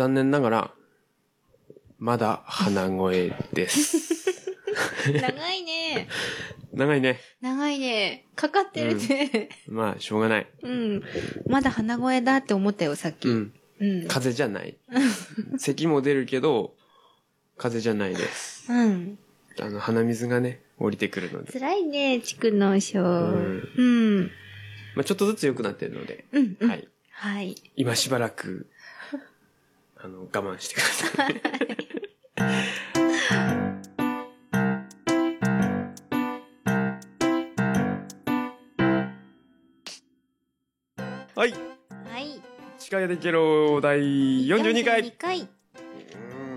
残念ながら、まだ鼻声です。長いね。長いね。長いね。かかってるね。まあ、しょうがない。うん。まだ鼻声だって思ったよ、さっき。ううん。ん。風邪じゃない。咳も出るけど、風邪じゃないです。うん。あの、鼻水がね、降りてくるので。辛いね、蓄膿症。んうん。まあ、ちょっとずつ良くなってるので、うん。うんはい。はい。今しばらく、あの、我慢してください。はい。はい。司会できろ第42回。42回。う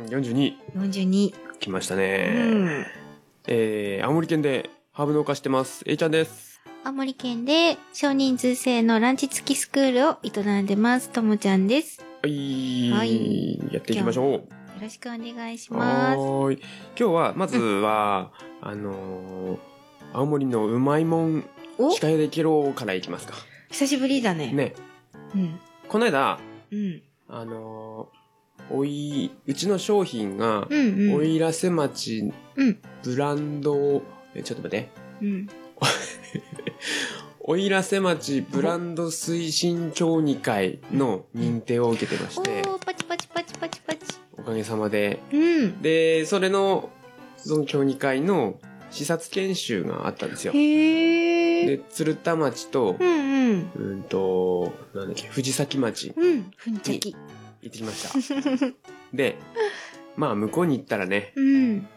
ん、42。42。来ましたうね。ん。えー、青森県でハーブ農家してます。A ちゃんです。青森県で少人数制のランチ付きスクールを営んでます。ともちゃんです。よはい。はいやっていきましょう。ろしくお願いしはます。今日は、まずは、あのー、青森のうまいもん、お？司会できろからいきますか。久しぶりだね。ね。うん。この間、うん。あのー、おい、うちの商品が、うんうん。おいらせ町うん。ブランド、え、ちょっと待って。うん。おいらせ町ブランド推進協議会の認定を受けてまおして、ー、パチパチパチパチパチ。おかげさまで。うん。で、それの、その協議会の視察研修があったんですよ。へー。で、鶴田町とう、んうん。うんと、なんだっけ、藤崎町うん。ふんちゃき。行ってきました。で、まあ向こうに行ったらね、うん。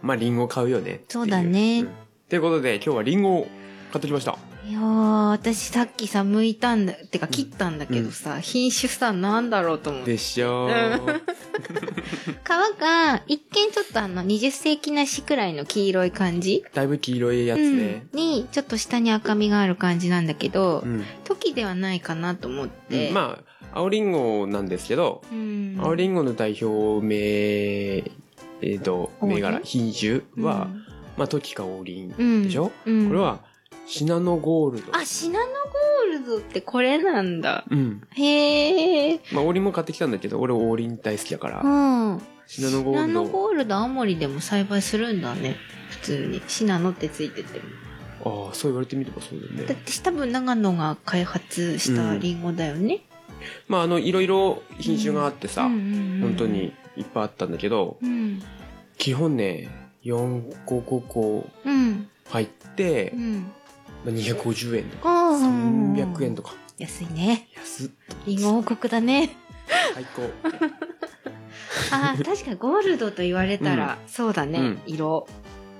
まあリンゴ買うよね。そうだねんということで今日はリンゴを買ってきました。いやー、私さっきさ、剥いたんだ、てか切ったんだけどさ、品種さ、なんだろうと思って。でしょうー。皮が、一見ちょっとあの、20世紀なしくらいの黄色い感じ？だいぶ黄色いやつね。うん、に、ちょっと下に赤みがある感じなんだけど、うん。時ではないかなと思って。まあ、青リンゴなんですけど、うん。青リンゴの代表名、えっ、と、王林銘柄、品種は、うんまあ、トキカオリンうんでしょ、うんこれは、シナノゴールド。あ、シナノゴールドってこれなんだ。うん。へえ。まあ、オリンも買ってきたんだけど、俺オーリン大好きだから、うん。シナノゴールド。ノゴールド青森でも栽培するんだね。普通に。シナノってついてても。ああ、そう言われてみればそうだよね。だって多分長野が開発したリンゴだよね。まあ、あの、いろいろ品種があってさ、うんうんうん本当。にいっぱいあったんだけど、うん。基本ね、4個5個うん。入ってう、ん。まあ、250円とか、ああ。300円とか。安いね。安っ。リンゴ王国だね。最高。ああ、確かにゴールドと言われたら、そうだね、うん色。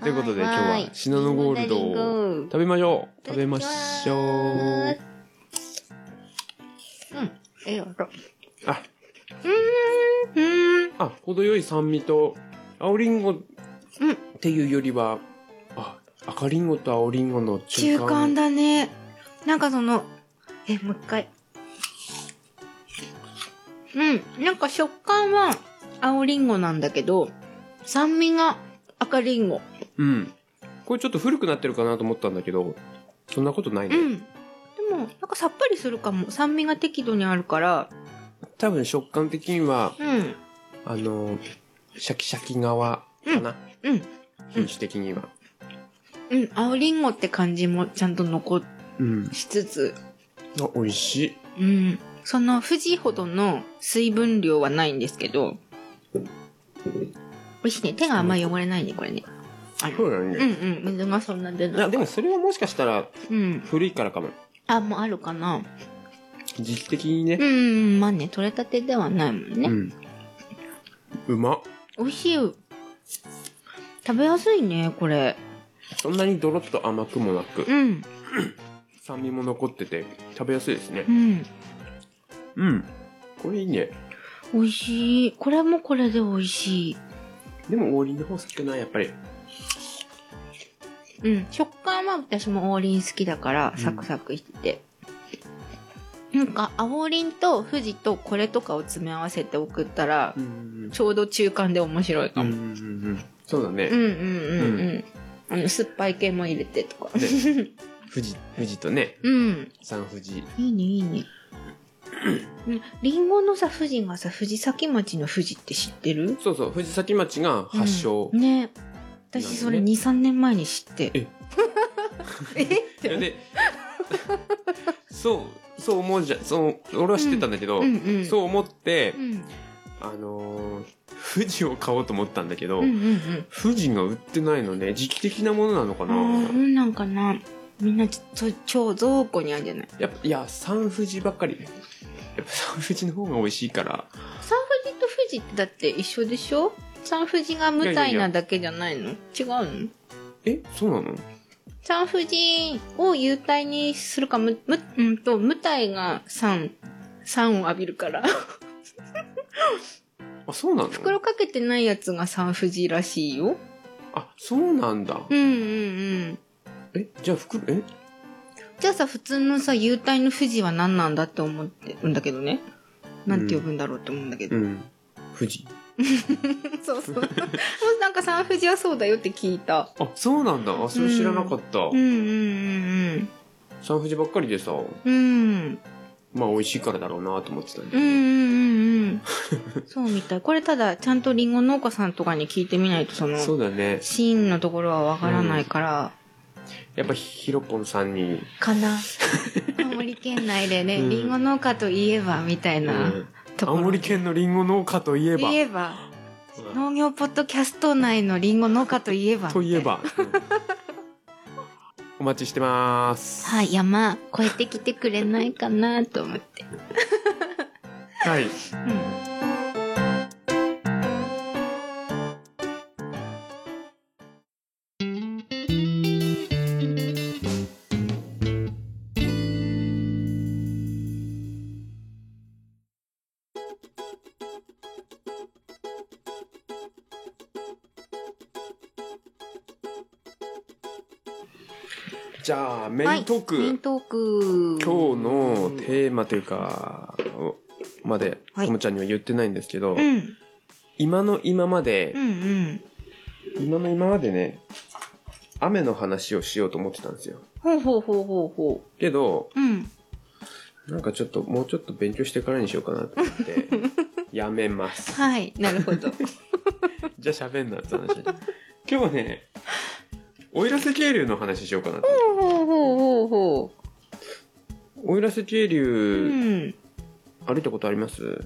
ということで今日ははシナノゴールドを食べましょう。食べましょう。うん。ええ音。あ、うーん。あ、程よい酸味と、青リンゴっていうよりは、あ、赤リンゴと青リンゴの中間。中間だね。なんかその、え、もう一回。うん。なんか食感は青リンゴなんだけど、酸味が赤リンゴ。うん。これちょっと古くなってるかなと思ったんだけど、そんなことないね。うん。でも、なんかさっぱりするかも。酸味が適度にあるから。多分食感的には、うん。あの、シャキシャキ側かな。うん。品種的には。うん。青リンゴって感じもちゃんと残うん。しつつ、あ、美味しい。うん。その富士ほどの水分量はないんですけど、美味しいね。手があんま汚れないね、これね。そうだうんね。うん。水がそんな出ない。いや、でもそれはもしかしたらうん。古いからかも。あ、もうあるかな。時期的にねう。んうん。まあね、取れたてではないもんね。うん。うまっ。美味しい。食べやすいね、これ。そんなにドロッと甘くもなく、うん。酸味も残ってて、食べやすいですねう。ん。うん。これいいね。美味しい。これもこれで美味しい。でも、王林の方好きかな、やっぱり。うん。食感は私も王林好きだから、うんサクサクしてて。なんか、青林と富士とこれとかを詰め合わせて送ったらう、ん。ちょうど中間で面白いかうん。も。うん。うん。そうだね。うんうんうんうん。あの、酸っぱい系も入れてとか。富士、富士とね、うん。三富士。いいねいいね。うんリンゴのさ、富士がさ、藤崎町の富士って知ってる？そうそう、藤崎町が発祥。うんね。私それ2、3年前に知って。え？え？って。で、そう、そう思うじゃん。そう、俺は知ってたんだけど、うんうん。そう思ってう、ん。あのー富士を買おうと思ったんだけど、うんうんうん。富士が売ってないのね、時期的なものなのかな、うんなんかな。みんなちょ超蔵庫にあるんじゃない？やっぱ、いや、三富士ばっかり。やっぱ三富士の方が美味しいから。サンフジと富士ってだって一緒でしょ？サンフジが無体なだけじゃないの？違うの？え、そうなの？サンフジを有体にするか、む、む、うんと、無体が酸、酸を浴びるから。あ、そうなの？袋かけてないやつがサンフジらしいよ。あ、そうなんだ。うんうんうん。え、じゃあ袋、え？じゃあさ、普通のさ、有体の富士は何なんだって思ってるんだけどね。なんて呼ぶんだろうって思うんだけど。うん。富士。そうそう。もうなんかサンフジはそうだよって聞いた。あ、そうなんだ。あ、それ知らなかった。うんうんうん三富士ばっかりでさ、うん。うん。まあ美味しいからだろうなと思ってたんだけど。うんうんうんうん。そうみたい。これただ、ちゃんとリンゴ農家さんとかに聞いてみないと、その、そうだね。真のところはわからないから、やっぱヒロポンさんに、かな。青森県内でね、うんリンゴ農家といえば、みたいうなんところ。青森県のリンゴ農家といえば。いえば、農業ポッドキャスト内のリンゴ農家といえば。といえば。うんお待ちしてます。はい、山越えてきてくれないかなと思って。はい。うん。じゃあ、メイントーク。メイントーク。今日のテーマというか、まで、はいともちゃんには言ってないんですけど、うん。今の今までうんう、ん。今の今までね、雨の話をしようと思ってたんですよ。ほうほうほうほうほけど、う。うん。なんかちょっと、もうちょっと勉強してからにしようかなと思って、やめます。はい、なるほど。じゃあ喋んなって話。今日はね、奥入瀬渓流の話しようかなと。ほうほうほうほ奥入瀬渓う。う流、ん。歩いたことあります？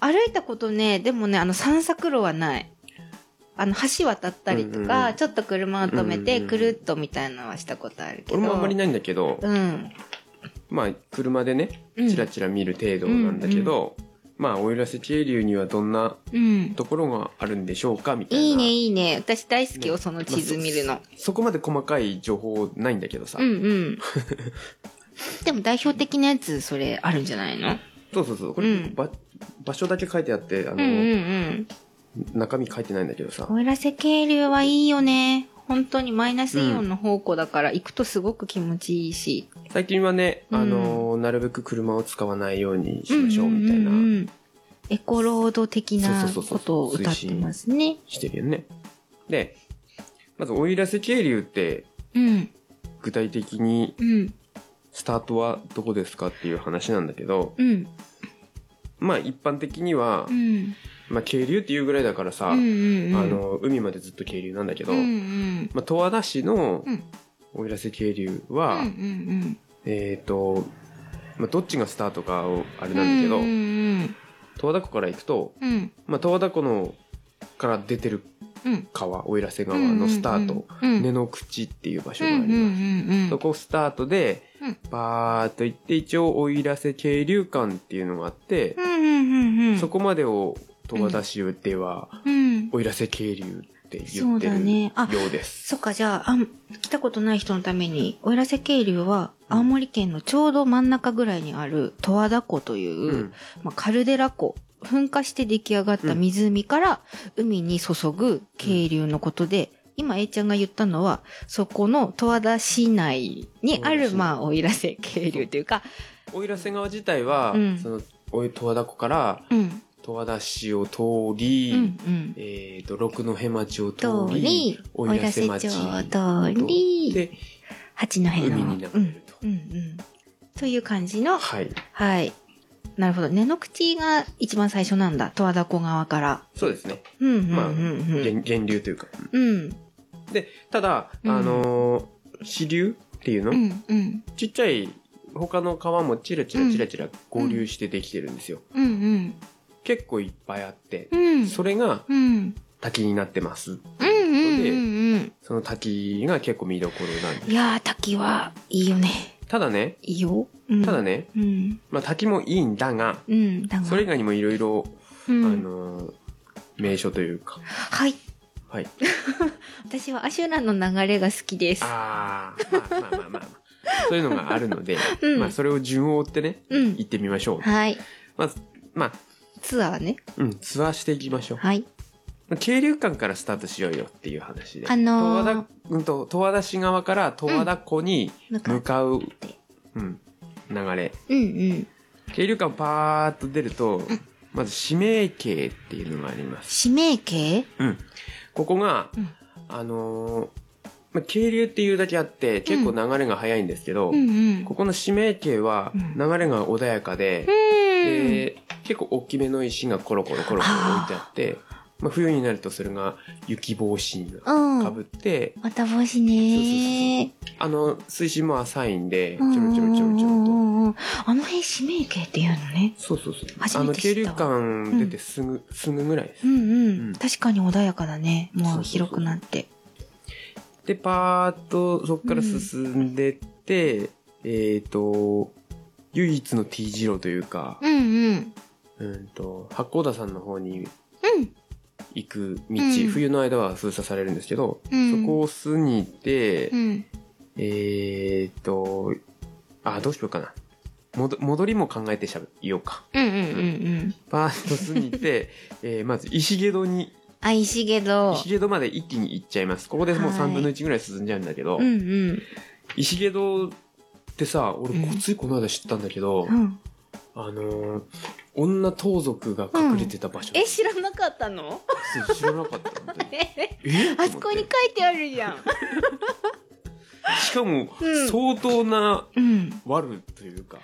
歩いたことね、でもね、あの散策路はない。あの、橋渡ったりとか、うんうんうんちょっと車を止めて、うんうんうんくるっとみたいなのはしたことあるけど。俺もあんまりないんだけど、うん。まあ、車でね、うんチラチラ見る程度なんだけど、まあ、奥入瀬渓流にはどんなうん。ところがあるんでしょうかみたいな。いいね、いいね。私大好きよ、ねその地図見るの。そこまで細かい情報ないんだけどさ。うんうん。でも代表的なやつ、それあるんじゃないの？そうそうそう。これ、うんば場所だけ書いてあって、あの、うんうんうん。中身書いてないんだけどさ。奥入瀬渓流はいいよね。本当にマイナスイオンの宝庫だから、行くとすごく気持ちいいし。最近はね、うんあの、なるべく車を使わないようにしましょうみたいな、うんうんうんエコロード的なことを歌ってますね。してるよね。で、まず、奥入瀬渓流って、うん。具体的にうん。スタートはどこですかっていう話なんだけど、うん。まあ一般的にはう、ん。まあ渓流っていうぐらいだからさ、うんうんうん。あの、海までずっと渓流なんだけど、うんうん。まあ十和田市のうん奥入瀬渓流うんは、うんえっ、と、まあどっちがスタートかをあれうん。なんだけど、うんうん十和田湖から行くと、うん。まあ十和田湖のから出てるうん。川、奥入瀬川のスタート、うん。根の口っていう場所があります。うんそこスタートで、うんバーっと行って、一応、奥入瀬渓流館っていうのがあって。そこまでを十和田市では、うん。奥入瀬渓流って言ってるねあようです。そっか、じゃあ、あん、来たことない人のために、奥入瀬渓流は、青森県のちょうど真ん中ぐらいにある十和田湖という、うんまあ、カルデラ湖、噴火して出来上がった湖から海に注ぐ渓流のことで、今 A ちゃんが言ったのは、そこの十和田市内にある、まあ、奥入瀬渓流というか、奥入瀬川自体は、うんその、おい十和田湖からうん、十和田市を通り、うん、うん。えっ、と、六戸町を通通りり、、奥奥入瀬町町を通り、で、八戸の。海に流れると。うん、うん、うん。という感じの、はい。はい。なるほど。根の口が一番最初なんだ。十和田湖側から。そうですね。うん、うん、まあ。源源流というか。うん、で、ただ、うんあのー支流っていうの、うん、うん、ちっちゃい他の川もチラチラチラチラ合流してできてるんですよ。うん、うん。結構いっぱいあって、うん。それがうん。滝になってます。うん、うん、うん。その滝が結構見どころなんです。いやー、滝はいいよね。ただね、いいよ。うんただ。ね、うん。まあ滝もいいんだが、うん。だが。それ以外にもいろいろ、うん、あのー名所というか、はい。はい。私はアシュラの流れが好きです。ああ、まあまあまあまあまあ。そういうのがあるので、うんまあそれを順を追ってね、うん行。ってみましょう。はい。まず、まあ、ツアーね。うん、ツアーしていきましょう。はい。渓流館からスタートしようよっていう話で。あのー十和田、うんと、十和田市側から十和田湖に向かっ向かう、て。うん、流れ。うんうん。渓流館パーッと出ると、まず指名渓っていうのがあります。指名系うん。ここが、うんあのーまあ、渓流っていうだけあって、結構流れが速いんですけど、うんうん。ここの指名渓はうん流れが穏やかで、うん。で結構大きめの石がコロコロコロコロ置いてあって、まあ、冬になるとそれが雪帽子にうん。かぶって、また帽子ねあの、水深も浅いんで、ちー。ょろちょろちょろちょろと。あの辺指名系っていうのね。そうそうそう。初あの、めて知ったわ渓流館出てすぐ、すぐぐらいですう。んううんん。確かに穏やかだね。もう広くなって。で、パーッとそこから進んでって、えっ、と、唯一の T 字路というか、うんうん。うんと、八甲田山の方にうん。行く道、うん冬の間は封鎖されるんですけど、うんそこを過ぎて、うん。えっ、と、あ、どうしようかな。戻戻りも考えてしゃべようか。うんうんうんうん。パーッと過ぎて、えーまず石毛戸に、あ、石毛戸。石毛戸まで一気に行っちゃいます。ここでもうはい3分の1ぐらい進んじゃうんだけど、うんうん。石毛戸ってさ、俺うんついこの間知ったんだけど、うん。あのー女盗賊が隠れてた場所。え、知らなかったの？知らなかった。あそこに書いてあるじゃん。しかも、うん相当なうん。悪というか、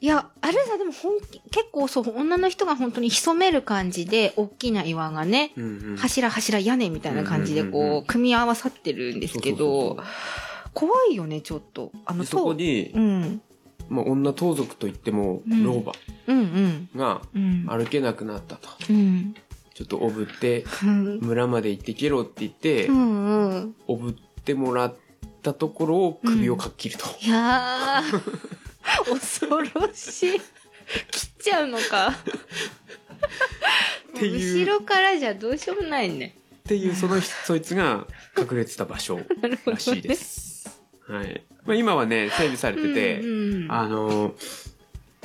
いや、あれさ、でも本気、結構そう、女の人が本当に潜める感じで、大きな岩がね、うんうん柱柱屋根みたいな感じでうんうんうんうんこう、組み合わさってるんですけど怖いよね、ちょっと。あの、でそこにと、うん。まあ、女盗賊といっても、うん老婆。がうん。歩けなくなったと。うん。ちょっとおぶって、うん。村まで行ってけろって言って、うんうん。おぶってもらったところを首をかっ切ると。いやー、恐ろしい。切っちゃうのか。後ろからじゃどうしようもないね。っていう、その人、そいつが隠れてた場所らしいです。はい。まあ、今はね、整備されてて、うんうんあの、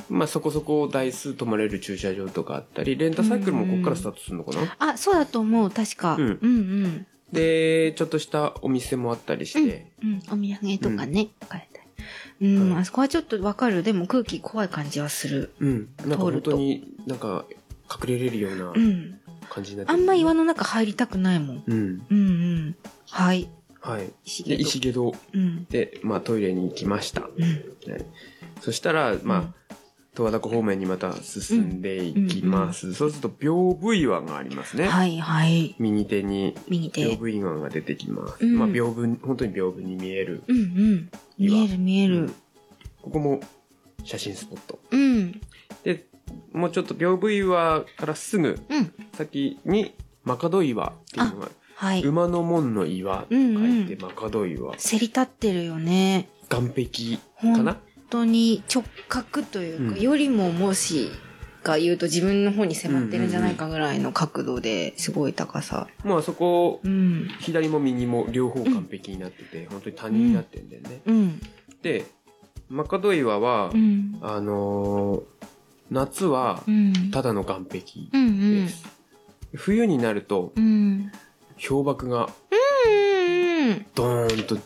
まあ、そこそこ台数泊まれる駐車場とかあったり、レンタサイクルもここからスタートするのかな、あ、そうだと思う、確か。うんうんうん。で、ちょっとしたお店もあったりして、うん、お土産とかね、買えたり。うん、はいあそこはちょっとわかる。でも空気怖い感じはする。うん。なんか本当になんか隠れれるようなうん。感じになってあんま岩の中入りたくないもん。うん。うんうん。はい。はい。で、石毛戸石毛。で、まあトイレに行きました。そしたら、まあ、十和田湖方面にまた進んでいきます。そうすると、屏風岩がありますね。はいはい。右手に右手。屏風岩が出てきます。うんまあ、屏風、本当に屏風に見える。うんうん。見える見える。ここも写真スポット。うん。で、もうちょっと屏風岩からすぐうん。先に、マカド岩っていうのが、はい。馬の門の岩と書いて、マカド岩。せり立ってるよね。岸壁かな？本当に直角というか、うんよりももしが言うと自分の方に迫ってるんじゃないかぐらいの角度ですごい高さ。もうあそこ、うん。左も右も両方完璧になってて、本当に谷になってんだよね。うん。で、マカド岩は、うん。あのー夏はうん。ただの岸壁うんうんで。す。冬になるとうん。氷瀑がうん。ドーンと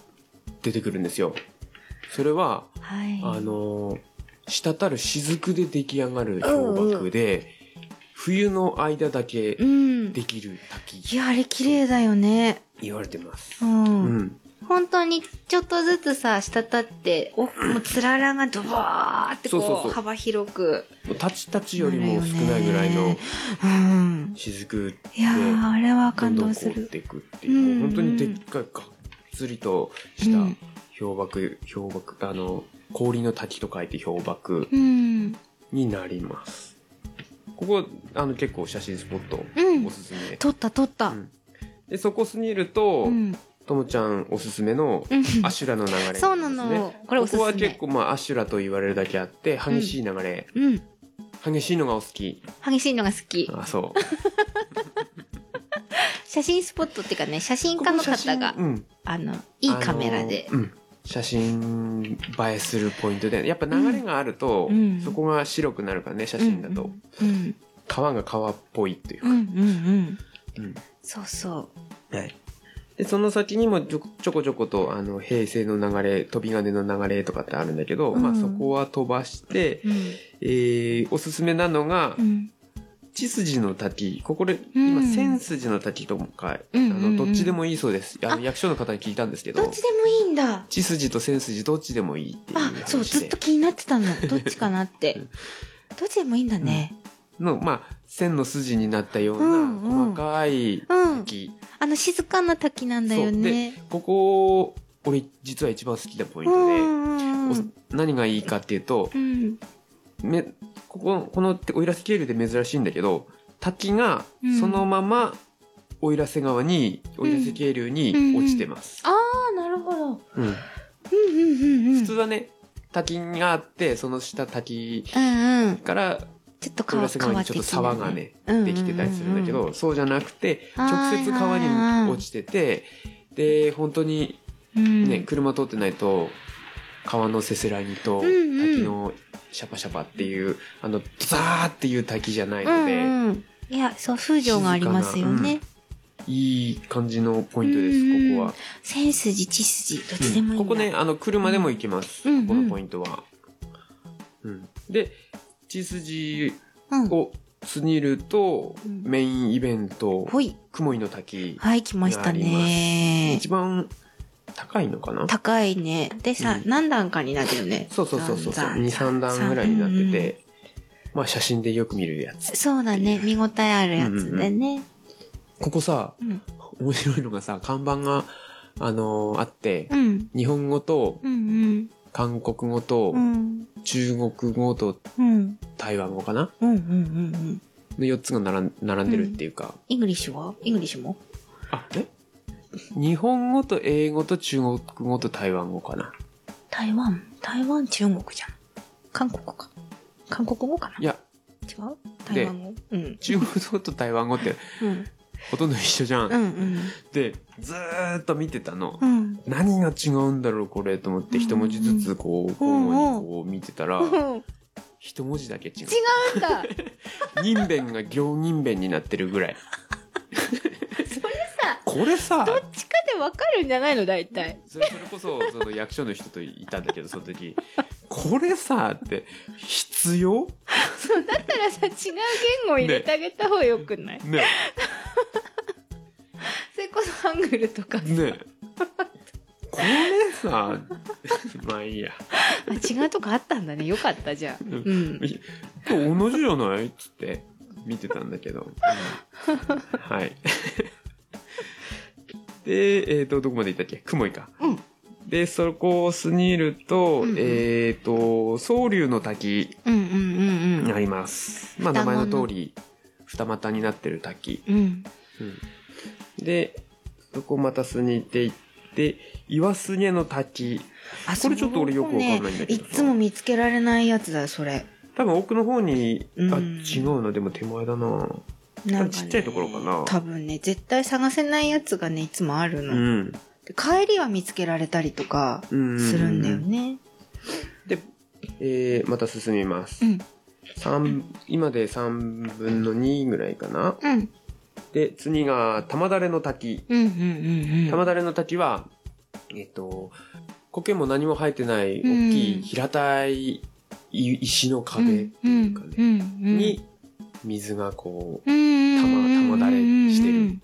出てくるんですよ。それは、はい。あのー滴る雫で出来上がる氷瀑で、冬の間だけうん。できるい滝、や、あれ綺麗だよね。言われてます。う。うんん。本当にちょっとずつさ、滴って、お、もうつららがドバーってこう、幅広く。もうタチタチよりも少ないぐらいのうん。雫でいやー、あれは感ど動する。っていくっていう、うん本当にでっかいがっつりとしたうん氷瀑、氷瀑、あの、氷の滝と書いて氷瀑うん。になります。ここ、あの、結構写真スポットうんおすすめ。撮った撮った。うんで、そこスニルと、うん。ともちゃんおすすめのうんアシュラの流れんです、ね。そうなのこれおすすめここは結構まあアシュラと言われるだけあって、激しい流れ。うん。激しいのがお好き。激しいのが好き。あ、そう。写真スポットっていうかね、写真家の方がうん。あの、いいカメラでうん。写真映えするポイントで、やっぱ流れがあると、うんそこが白くなるからね、写真だと。うん。川が川っぽいっていうか。うんうんうん。うんそうそう。はい。で、その先にもちょこちょこと、あの、平成の流れ、飛び金の流れとかってあるんだけど、うんまあそこは飛ばして、うん。えー、おすすめなのがう、ん。千筋の滝。ここで、うん今、千筋の滝とか、あうんうんうんの、どっちでもいいそうです。ああの、役所の方に聞いたんですけどどっ、ちでもいいんだ。千筋と千筋どっちでもいいっていうあそう、ずっと気になってたの。どっちかなって。どっちでもいいんだね。の、まあ、線の筋になったよううんうんな細かいうん。滝。あの、静かな滝なんだよね。ここ、俺実は一番好きなポインうトで、ん。お何がいいかっていうと、うん。め、ここ、この奥入瀬渓流で珍しいんだけど、滝がうんそのまま奥入瀬川に、奥入瀬渓流に落ちてます。ああ、なるほど。うんうんうんうんうん。普通はね、滝があって、その下滝うんうん。ちょっと奥入瀬川にちょっと沢がね、うんできてたりするんだけど、そうじゃなくて、直接川に落ちてて、で、本当にうん、ね、車通ってないと、川のせせらぎと、うんうん滝のシャパシャパっていう、あの、ザーっていう滝じゃないうんので、うん。いや、そう、風情がありますよね。いい感じのポイントです、うんここは。千筋、地筋、どっちでもいいんだ。ここね、あの、車でも行けます、うんここのポイントは。うん。で、血筋うん。をスニルとうんメインイベント、ほい。雲井の滝はい、来ましたね一。番高いのかな？高いね。でさ、うん何段かになってるね。そうそうそうそう。ザン2、ザン3段ぐらいになってうんうんて、まあ写真でよく見るやつ。そうだね。見応えあるやつでね。ここさ、うん。面白いのがさ、看板が、あのーあって、うん。日本語とうん。韓国語とうん。中国語とうん。台湾語かな？うん。うん。うん。の4つが並ん並んでるっていうか、イングリッシュは？イングリッシュも？あ、え？日本語と英語と中国語と台湾語かな？台湾？台湾中国じゃん。韓国か。韓国語かな？いや、違う？台湾語？うん。中国語と台湾語ってうん。ほとんど一緒じゃん。うんうん。で、ずーっと見てたの。うん。何が違うんだろうこれと思ってうん一文字ずつこう、交互にこう見てたら、うん。一文字だけ違う。違うんだ。人弁が行人弁になってるぐらい。これさ、どっちかでわかるんじゃないの大体。それそれこそその役所の人といたんだけどその時。これさって必要？そう、だったらさ、違う言語を入れてあげた方がよくない、ね。それこそハングルとかさ。ね。これさ まあいいや。あ違うとこあったんだね。よかった、じゃあ。んうん。今日同じじゃない？っつって見てたんだけど、うん。はいでえっ、とどこまで行ったっけ？雲井かうん。でそこをスニールと、うんうんえっ、と総龍の滝うんうんうんうん。あります、まあ名前の通り二股になってる滝うん。で、そこまたすに行って行って、岩すげの滝。あこれちょっと俺よくわかんないんだけどいつも見つけられないやつだよ、それ。多分奥の方に、あ、うん違うな、でも手前だな。なんかねちっちゃいところかな多分ね、絶対探せないやつがね、いつもあるの。うん。で帰りは見つけられたりとかうんするんだよね。で、えー、また進みますう。ん。三今で3分の2ぐらいかな。うん。で、次が玉だれの滝。玉だれの滝は、えっと、苔も何も生えてない大きい平たい石の壁っていうかね、ねに水がこう、玉玉玉だれしてる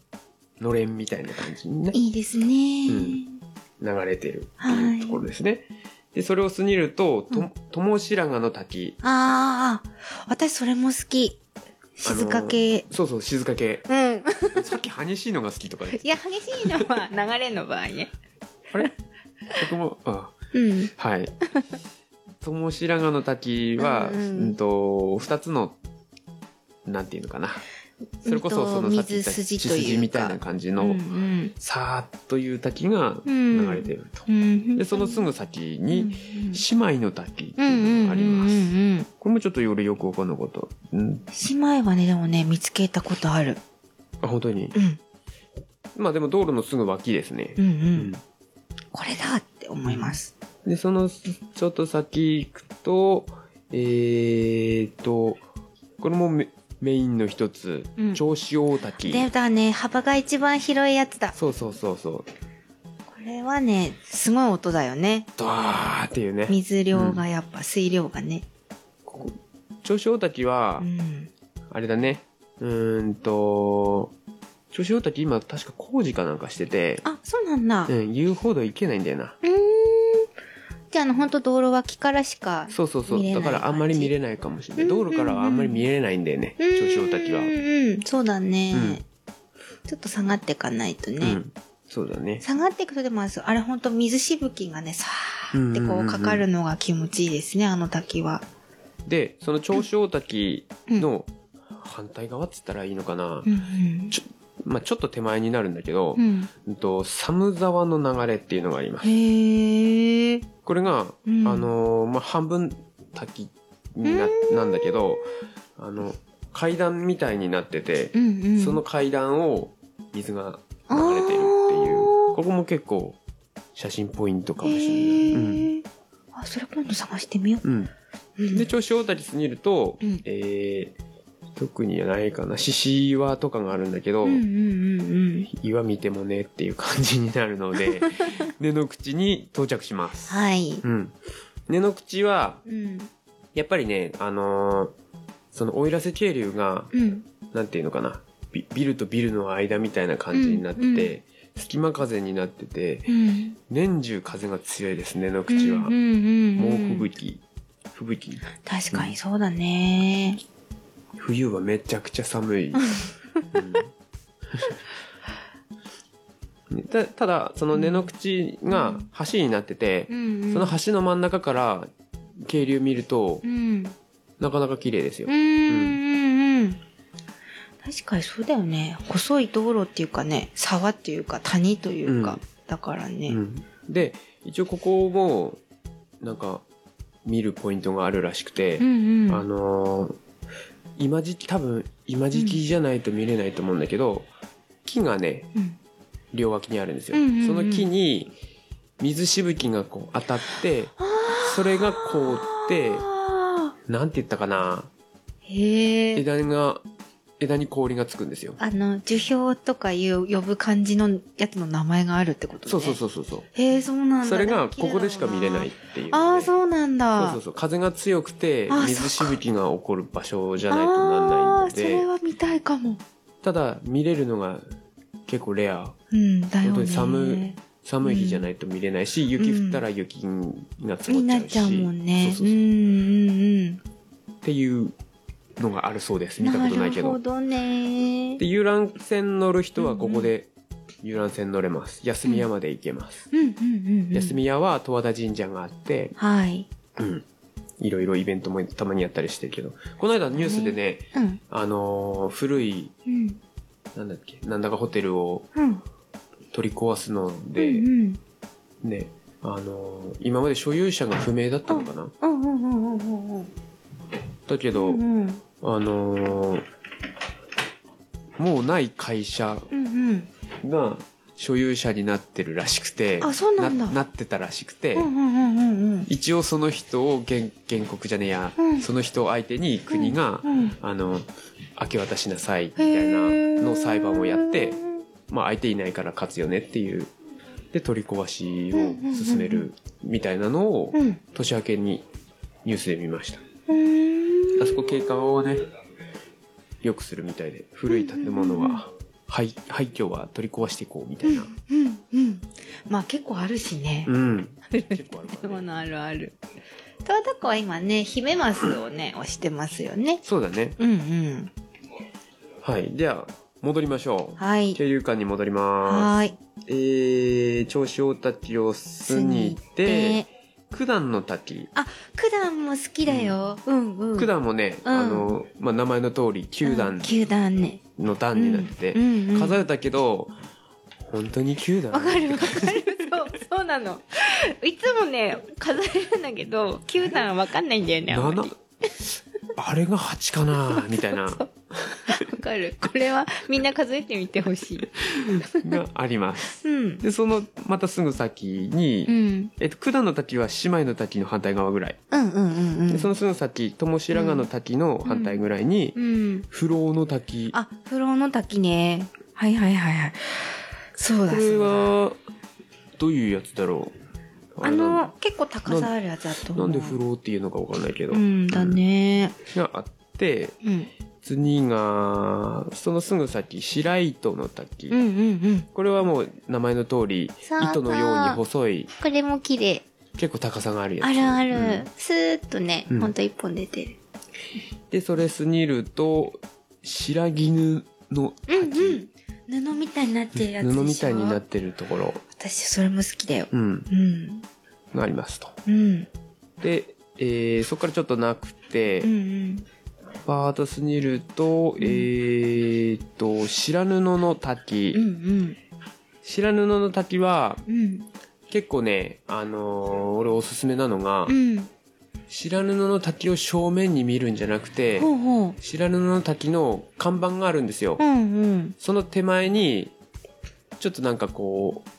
のれんみたいな感じにね。いいですね。うん流れてるっていうところですね。で、それを過ぎると、と、友白髪の滝。ああ、私それも好き。静か系。そうそう、静か系。うん。さっき激しいのが好きとか。いや、激しいのは流れの場合ね。あれ？僕も、あうん。はい。友白髪の滝は、ううんんと、二つの、なんていうのかな。それこそ、そのうんとさっき言った血筋みたいな感じうんの、うん。さーっという滝がうん流れてると。うん。で、そのすぐ先うん、に、姉妹の滝ってうんいうのがあります。これもちょっと俺よくわかんなかった。うん。姉妹はね、でもね、見つけたことある。あ、本当に？うん。まあでも道路のすぐ脇ですねう。んう。うんこれだって思います。で、その、ちょっと先行くと、えーと、これもメメインの一つうん、銚子大滝。でだね、幅が一番広いやつだ。そうそうそうそう。これはね、すごい音だよね。ドワーっていうね。水量がやっぱ、水量がね。ここ銚子大滝はう、ん。あれだね。うーんと、銚子大滝今確か工事かなんかしてて、あ、そうなんだ。う、うん言うほど行けないんだよな。ーん。じゃあ、あの、本当道路脇からしか。そうそうそう。だからあんまり見れないかもしれない。うん道路からはあんまり見れないんだよね。銚子大滝はうん。うんうん、そうだね、うんちょっと下がっていかないとね。うん。そうだね。下がっていくとでもあれ本当水しぶきがね、さーってこうかかるのが気持ちいいですね、あの滝は。で、その銚子大滝の反対側って言ったらいいのかな。うんちょまあちょっと手前になるんだけどう、ん。うんと、寒沢の流れっていうのがあります。へえ。これが、うんあのーまあ半分滝にな、なんだけど、あの、階段みたいになっててう、んうん。その階段を水が流れてるっていう、ここも結構写真ポイントかもしれない。うん。あ、それ今度探してみようん。う。うんで、銚子大滝過ぎると、うんえー、特にはないかな。獅子岩とかがあるんだけど、うんうんうんうん。岩見てもねっていう感じになるので、根の口に到着します。はい。うん。根の口は、うん。やっぱりね、あのーその奥入瀬渓流が、うん。なんていうのかな、ビビルとビルの間みたいな感じになってて、うんうん隙間風になってて、うん。年中風が強いですね、根の口は。うんうんうん猛うん吹雪。吹雪。確かにそうだね。冬はめちゃくちゃ寒い。うん たただ、その根の口が橋になってて、うんうん。その橋の真ん中から渓流見るとう、ん。なかなか綺麗ですようん。うんうん。確かにそうだよね。細い道路っていうかね、沢っていうか谷というか、うんだからね。うんで、一応ここも、なんか、見るポイントがあるらしくて、うんうん。あのー今時期、多分、今時期じゃないと見れないと思うんだけど、木がね、うん両脇にあるんですよ。うんうんうんその木に、水しぶきがこう当たって、それが凍って、あなんて言ったかな。枝が、枝に氷がつくんですよ。あの、樹氷とかいう呼ぶ感じのやつの名前があるってことね。そうそうそうそうそう。へえ、そうなんだ。それがここでしか見れないっ。ていう。ああ、そうなんだ。そうそうそう。風が強くてあ、水しぶきが起こる場所じゃないとなんないあのあー、それで、は見たいかも。ただ見れるのが結構レア。うん、だよね。本当に寒寒い日じゃないと見れないし、雪降ったら雪が積もっちゃうし。になっちゃうもんね。そうそうそううんうんっていうのがあるそうです。うん。見たことないけど。なるほどねで、。遊覧船乗る人はここで遊覧船乗れます。休み屋まで行けます。うんうんうんうん。休み屋は十和田神社があって、はい。うん。いろいろイベントもたまにやったりしてるけど、この間ニュースでね、うん。あのー古い、うん。なんだっけ、なんだかホテルをうん。取り壊すのうで、んね、あのー今まで所有者が不明だったのかなうん。うんうんうんうんうん。だけど、うんうん。あのーもうない会社うんうん。が所有者になってるらしくて、あそうなんだなってたらしくて、うんうんうんうんうん。一応その人を原原告じゃねえや、うんその人を相手に国が、うんあの、明け渡しなさいみたいなの裁判をやって、まあ相手いないから勝つよねっていう。で、取り壊しを進めるみたいなのをうん。年明けにニュースで見ました。うん。あそこ景観をね、良くするみたいで、古い建物は、廃廃墟は取り壊していこうみたいな。うんうん。まあ結構あるしね。うん。結構あるねものあるある。十和田湖は今ね、ヒメマスをね、押してますよね。そうだね。うんうん。はい。では、戻りましょう。はい。渓流館に戻りまはーい。す。えー、銚子大滝を過ぎて、九段の滝。あ、九段も好きだよ。うんうん。九段もね、うんあの、まあ、名前の通り、九段九段ね。の段になってて、うんうん数えたけど、本当に九段わかるわかる。そう、そうなの。いつもね、数えるんだけど、九段わかんないんだよね、ああれが8かなみたいな、わかる。これはみんな数えてみてほしい。があります。うん。で、その、またすぐ先に、うん。えっと、九段の滝は姉妹の滝の反対側ぐらい。うんうんうんうん。で、そのすぐ先、友白髪の滝の反対ぐらいに、うん。不老の滝。あ、風呂の滝ね。はいはいはいはい。そうだこれそうだ。は、どういうやつだろう？あの、結構高さあるやつだと思う。なんで不老っていうのかわかんないけど。うんだね。があって、うん。次が、そのすぐ先、白糸の滝。うんうんうん。これはもう名前の通り、そうそう糸のように細い、これも綺麗。結構高さがあるやつ。あるある。うんスーッとね、うんほんと一本出てる。で、それ過ぎると、白絹のうんうん滝。。布みたいになってるやつ布みたいになってるところ、私それも好きだよ。うん、うん。がありますと。うん。で、えーそこからちょっとなくて、うんうん。パート過ぎると、えーっと、白布の滝。うんうん。白布の滝は、うん。結構ね、あのー俺おすすめなのが、うん。白布の滝を正面に見るんじゃなくて、ほうほう。白布の滝の看板があるんですよ。うんうん。その手前に、ちょっとなんかこう、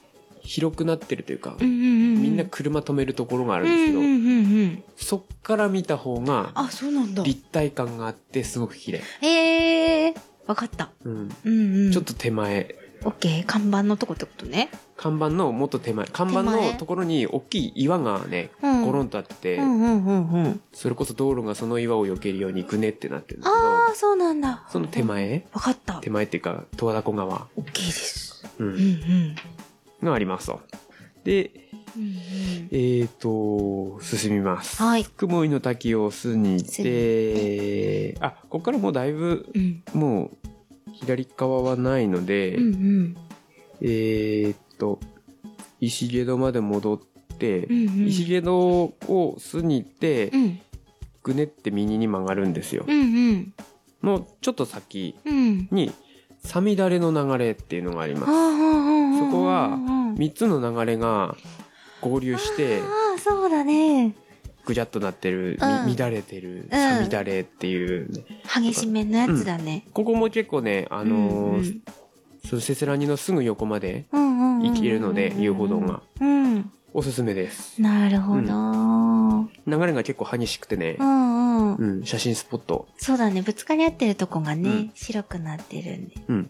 広くなってるというか。みんな車止めるところがあるんですけど、うんうんうんうん。そっから見た方があ、そうなんだ。立体感があってすごく綺麗。へえ。わかった。うん。うんうん。ちょっと手前。オッケー。看板のとこってことね。看板のもっと手前。看板のところに大きい岩がね、うんゴロンとあってて、うんうんうんうん。それこそ道路がその岩を避けるようにぐねってなってるんだああ、そうなんだ。けど、その手。前？わかった手。前っていうか、十和田湖側、オッケーです。う、うんんうん。がありますと。で、うんうん。えーと、進みます。はい。雲井の滝を過ぎて、あ、ここからもうだいぶ、うん。もう、左側はないので、うんうん。えーっと、石毛戸まで戻って、うんうん。石毛戸を過ぎてう、ん。ぐねって右に曲がるんですよ。うんうん。のちょっと先うん。に、さみだれの流れっていうのがあります。そそこは三つの流れが合流して、ああ、そうだね。ぐじゃっとなってる、うんみ乱れてる、さみだれっていうね、激しめのやつだね。ここも結構ね、あのーうんそのせせらぎのすぐ横までうんうんうんうん行けるので、遊歩道が。うん。おすすめです。なるほど。うん流れが結構激しくてね、うん。うん、写真スポット。そうだね。ぶつかり合ってるとこがね、うん白くなってるんで。うん。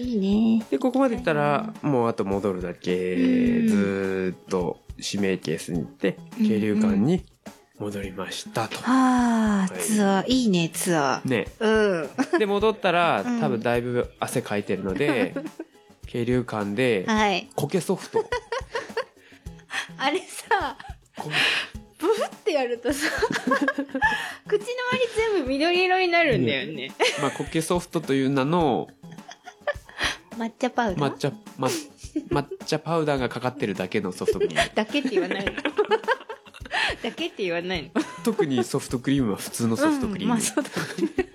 いいね。で、ここまで行ったら、もうあと戻るだけ、うんずーっと指名ケースに行って、うん渓流館に戻りましたと。ああ、はいツアー。いいね、ツアね。ー。うん。で、戻ったら、うん多分だいぶ汗かいてるので、渓流館で、はい。苔ソフト。あれさ、こブフってやるとさ、口の周り全部緑色になるんだよね。まあ、苔ソフトという名の抹茶パウダー？抹茶、ま、抹茶パウダーがかかってるだけのソフトクリーム。だけって言わないの？だけって言わないの？特にソフトクリームは普通のソフトクリーム。うんまあそうだね。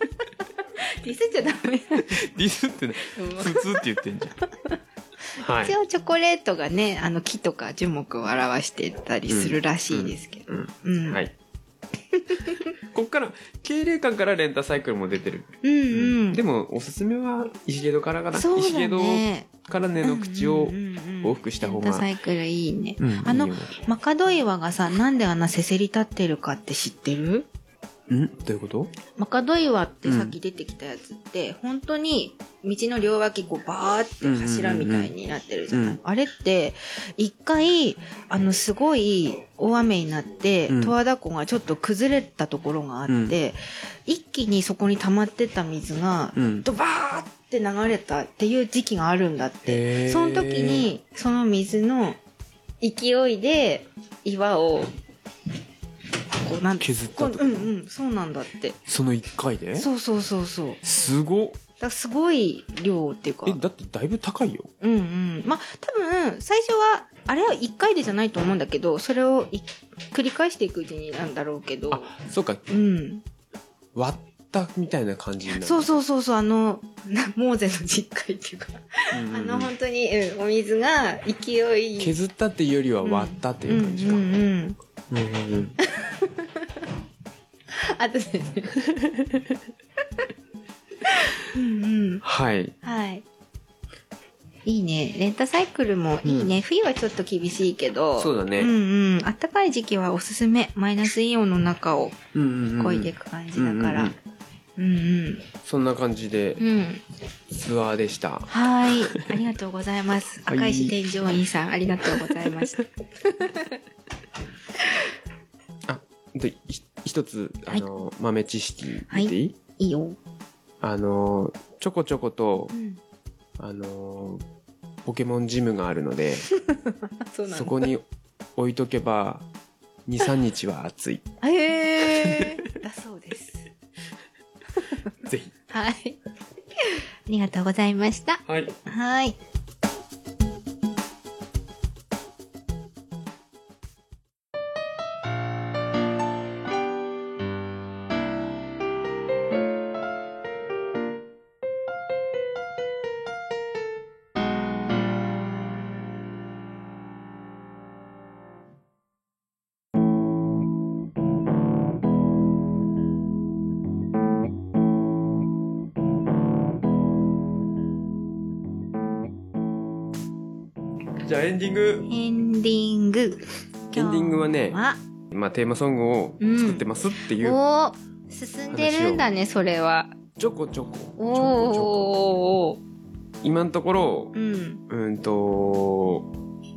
ディスっちゃダメ。ディスってね、普通って言ってんじゃん。はい一。応チョコレートがね、あの木とか樹木を表してたりするらしいですけど。うん。うん。はい。こっから、経霊館からレンタサイクルも出てる。うんうん。でも、おすすめは石毛戸からかな。そうだ石毛戸ね。から根の口をうんうんうん往復した方がレンタサイクルいいね。うんあのマカド岩がさ、なんであんなせせり立ってるかって知ってる？ん？どういうこと？マカド岩ってさっき出てきたやつって、本当に道の両脇こうバーって柱みたいになってるじゃない、うんうんあれって、一回、あの、すごい大雨になって、うん。十和田湖がちょっと崩れたところがあって、うん。一気にそこに溜まってた水が、うん。ドバーっって流れたっていう時期があるんだって。へー。その時に、その水の勢いで岩を、こうなん削ったとこううんうん、そうなんだって。その1回で？そうそうそうそう。だかすごっらすごい量っていうか。えだってだいぶ高いようんうん。まあ、多分、最初は、あれは1回でじゃないと思うんだけど、それをい繰り返していくうちになんだろうけど。あそうかうん。割ったみたいな感じになるそうそうそうそう、あの、なモーゼの実会っていうか、あの本当に、うん、お水が勢い。削ったっていうよりは割ったっていう感じか、うんうんうん。うんうんうん あとですね。うんうん。はいはい。いいね。レンタサイクルもいいね。冬はちょっと厳しいけど。そうだねうんうん。暖かい時期はおすすめ。マイナスイオンの中をうんうんうん漕いでいく感じだから。うんうんうん。そんな感じでうん。ツアーでしたはい。ありがとうございます。はい赤石天井院さん、ありがとうございました。あでひ一つあの、豆知識言っていい、いいよ。あのちょこちょことうん。あのポケモンジムがあるので そうそこに置いとけば23日は暑い へー。だそうです。ぜひはい。ありがとうございました。はいはい。じゃあエンディングエンディング。エンディングはねまあテーマソングを作ってますっていう、おー進んでるんだね、それは。ちょこちょこちょこちょこおー。今のところうん。うんと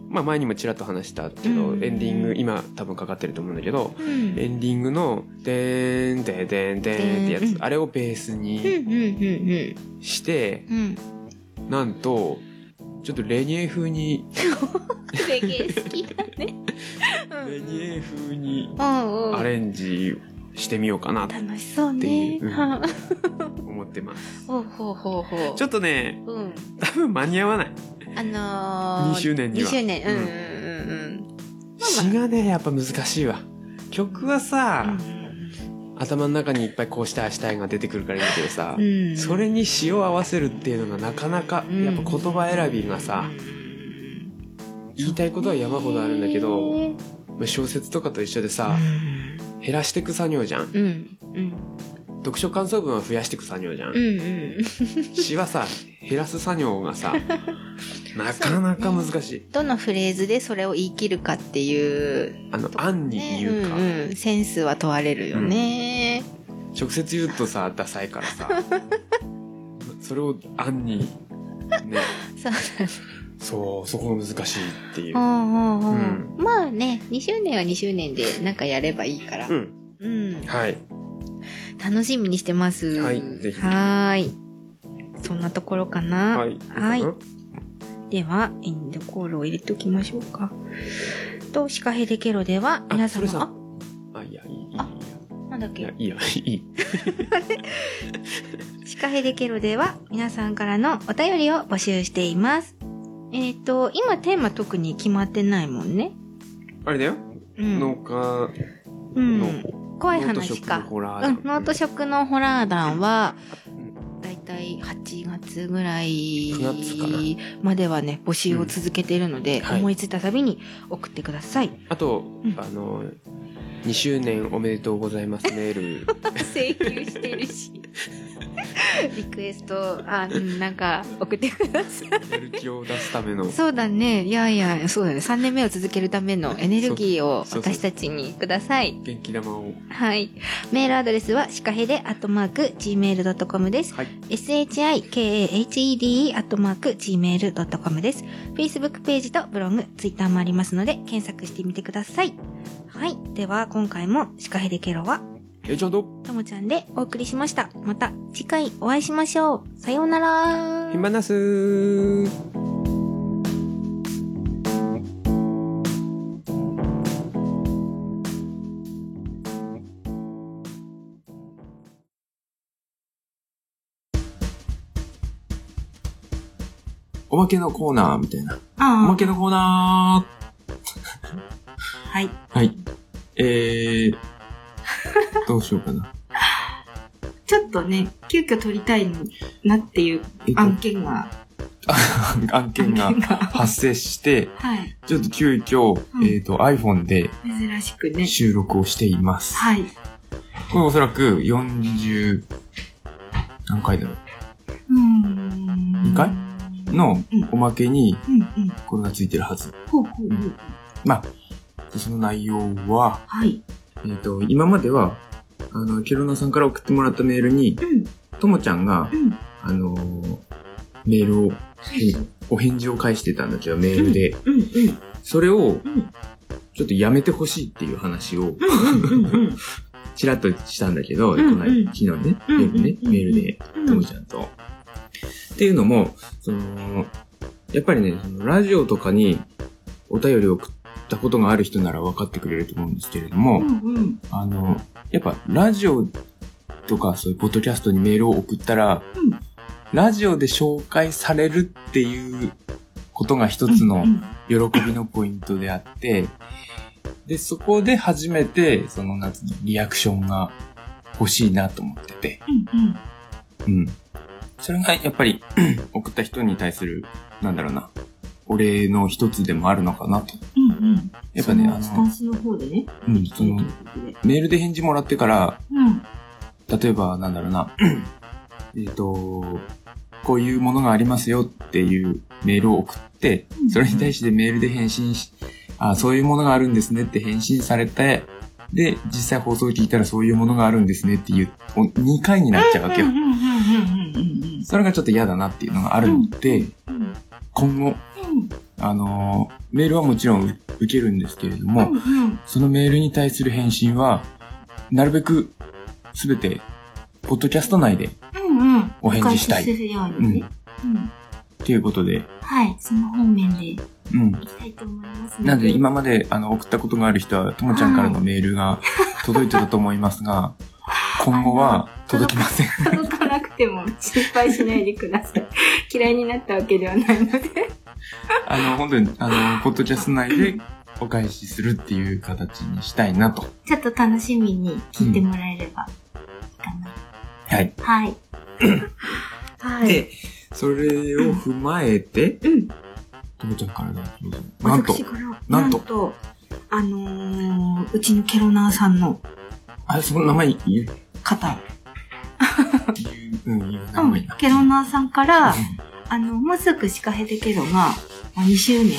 まあ前にもちらっと話したけど、うんエンディング今多分かかってると思うんだけど、うん。エンディングの「でーんでーでーんでーん」ってやつ、うんあれをベースうん、にうん、して、うん。うん。なんとちょっとレニエ風にレゲエ好きだね。レニエ風にうんうん。アレンジしてみようかなと楽しそうってねい。ううんは 思ってます。ほうほうほうほう。ちょっとねうん。多分間に合わないあのー、2周年には2周年。うんうんうんうがねやっぱ難しいわ曲はさ、頭の中にいっぱいこうしたいしたいが出てくるからいいけどさ、うん。うん。それに詩を合わせるっていうのがなかなか、うんやっぱ言葉選びがさ、言いたいことは山ほどあるんだけど、うん。まあ小説とかと一緒でさ、減らしていく作業じゃん。うん。うん。読書感想文は増やしていく作業じゃん。うんうん。詩はさ、減らす作業がさ、なかなか難しい。どのフレーズでそれを言い切るかっていう、あの、案に言うか、んうん、センスは問われるよね。直接言うとさ、ダサいからさ、それを案に、ね、そう。そう、そこが難しいっていうう。んうんうんうまあね、2周年は2周年でなんかやればいいから。うん。うん。はい。楽しみにしてます。はいぜひはーい。そんなところかな。はい。はいでは、エンドコールを入れておきましょうか。と、シカヘデケロでは、皆様、さ、あ、いや、いい。あ、なんだっけ？いや、いいや、いい。シカヘデケロでは皆さんからのお便りを募集しています。えっ、と、今テーマ特に決まってないもんね。あれだよ。うん。農家うんの、怖い話か。うん、農と食のホラー談はうん、だいたい8月ぐらい9月かなまではね、募集を続けているので、うんはい思いついたたびに送ってください。あとうん、あの、2周年おめでとうございますメール。請求してるし。リクエスト、あ、うんなんか送ってください。やる気を出すための。そうだね。いやいや、そうだね。3年目を続けるためのエネルギーをそうそう私たちにください。元気玉を。はい。メールアドレスは、シカヘデアットマーク、gmail.com です。はい。shikahede アットマーク、gmail.com です。Facebook ページとブログ、Twitter もありますので、検索してみてください。はい。では、今回もシカヘデケロは、えいちゃんと、ともちゃんでお送りしました。また次回お会いしましょう。さようなら。ひまなすー。おまけのコーナーみたいな。おあまけのコーナはい。ーはい。えー、どうしようかな。ちょっとね、急遽撮りたいなっていうえっと案件が、案件が発生して、はい。ちょっと急遽、うんえっ、と iPhone で珍しくね。収録をしています。はい。これおそらく40、何回だろうーん。二回うのうんおまけにうんうん。これがついてるはず。ほうほうほう。まあ、でその内容は、はい。えっ、と、今までは、あの、ケロナさんから送ってもらったメールに、うん。ともちゃんがう、ん。あのーメールを、お返事を返してたんだけど、メールで。それを、うん。ちょっとやめてほしいっていう話を。ちらっとしたんだけど、この間昨日ね、うん夜ね、うんメールで、うんともちゃんと。っていうのも、その、やっぱりね、そのラジオとかにお便りを送ったことがある人なら分かってくれると思うんですけれども、うん。あの、やっぱラジオとかそういうポッドキャストにメールを送ったら、うんラジオで紹介されるっていうことが一つの喜びのポイントであって、で、そこで初めて、その、なんつうの、リアクションが欲しいなと思ってて、うん。うん。それがやっぱり、送った人に対する、なんだろうな、お礼の一つでもあるのかなと。うん。うん。やっぱね、あの。うん、その、メールで返事もらってから、うん。例えば、なんだろうな、えっと、こういうものがありますよっていうメールを送ってう、んそれに対してメールで返信し、あ、そういうものがあるんですねって返信されて、で、実際放送を聞いたらそういうものがあるんですねっていう、2回になっちゃうわけようん。うん。うん。うん。うん。それがちょっと嫌だなっていうのがあるので、うん。今後、あのーメールはもちろんう受けるんですけれども、うん。そのメールに対する返信は、なるべくすべて、ポッドキャスト内でうん。うん。お返事したいうにね。うん。っていうことで、はい。その方面でいうん。きたいと思いますなんで今まであの送ったことがある人は、ともちゃんからのメールが届いてたと思いますが、今後は届きません。届かなくても心配しないでください。嫌いになったわけではないので。あの、本当に、あの、ポッドキャスト内でお返しするっていう形にしたいなと。ちょっと楽しみに聞いてもらえればいいかな。はい。はい。はい。で、それを踏まえて、うん。ともちゃんからだどうぞなんとななんんとと、あのー、うちのケロナーさんのあ、その名前言う、方、う、ん、ケロナーさん。から、あの、もうすぐシカヘデケロがまあ2周年。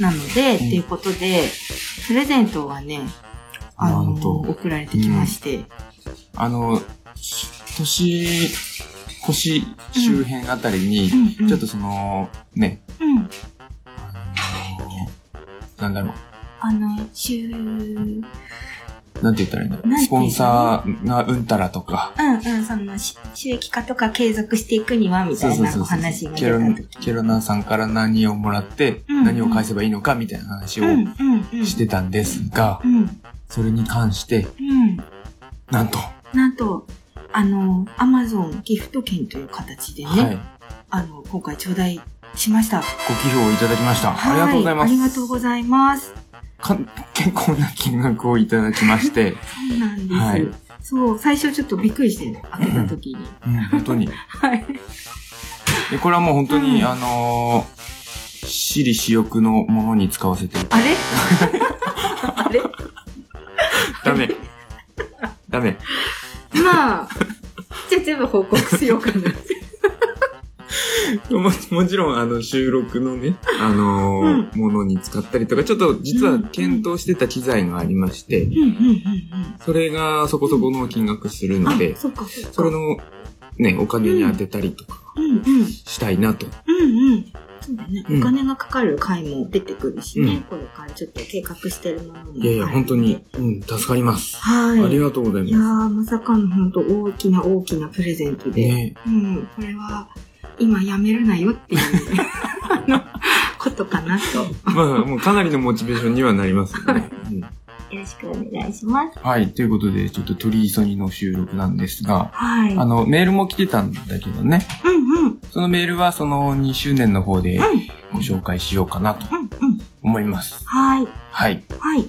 なので、ん。っていうことで、プレゼントがね、あのなん。と送られてきまして、あの、年、腰周辺あたりに、ちょっとその、ね、うん。あのなん。だろう。あの、週、なんて言ったらいいの？スポンサーがうんたらとか。うん、その、し収益化とか継続していくには、みたいなお話が出ケロた時ケロナーさんから何をもらって、うんうん何を返せばいいのかみたいな話をうん、うん、うん。してたんですがう、ん、それに関して、うん。なんと、なんと、あの、アマゾンギフト券という形でね、はい、あの、今回頂戴しました。ご寄付をいただきました。ありがとうございます。はありがとうございます。か結構な金額をいただきまして、そうなんです。はいそう、最初ちょっとびっくりして、開けた時に。うん、本当に。はい。でこれはもう本当に、うんあのー私利私欲のものに使わせて、あれ？あれ？ダメ。ダメ。まあ、じゃあ全部報告しようかな。ももちろん、あの、収録のね、あのーものに使ったりとか、ちょっと実は検討してた機材がありまして、うんうんうんそれがそこそこの金額するので、そそ。それのね、お金に当てたりとかうんうん。したいなと。うんうん。そうだね。うんお金がかかる回も出てくるしね、うんこれからちょっと計画してるものも。いやいや、本当に。、うん、助かります。はい。ありがとうございいやまさかの本当大きな大きなプレゼントす。で。ねうん、これは、今やめるなよっていう、ことかなと。まあ、もうかなりのモチベーションにはなりますよね。うんよろしくお願いします。はい。ということで、ちょっと鳥磯にの収録なんですが、はい。あの、メールも来てたんだけどね。うんうん。そのメールはその2周年の方でうん。ご紹介しようかなとうんうん。思います。はい。はい。はい。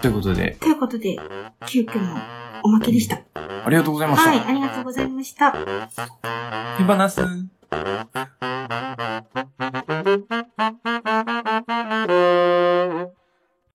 ということで。ということで、急遽のおまけでした。ありがとうございました。はい、ありがとうございました。手放す。Thank you.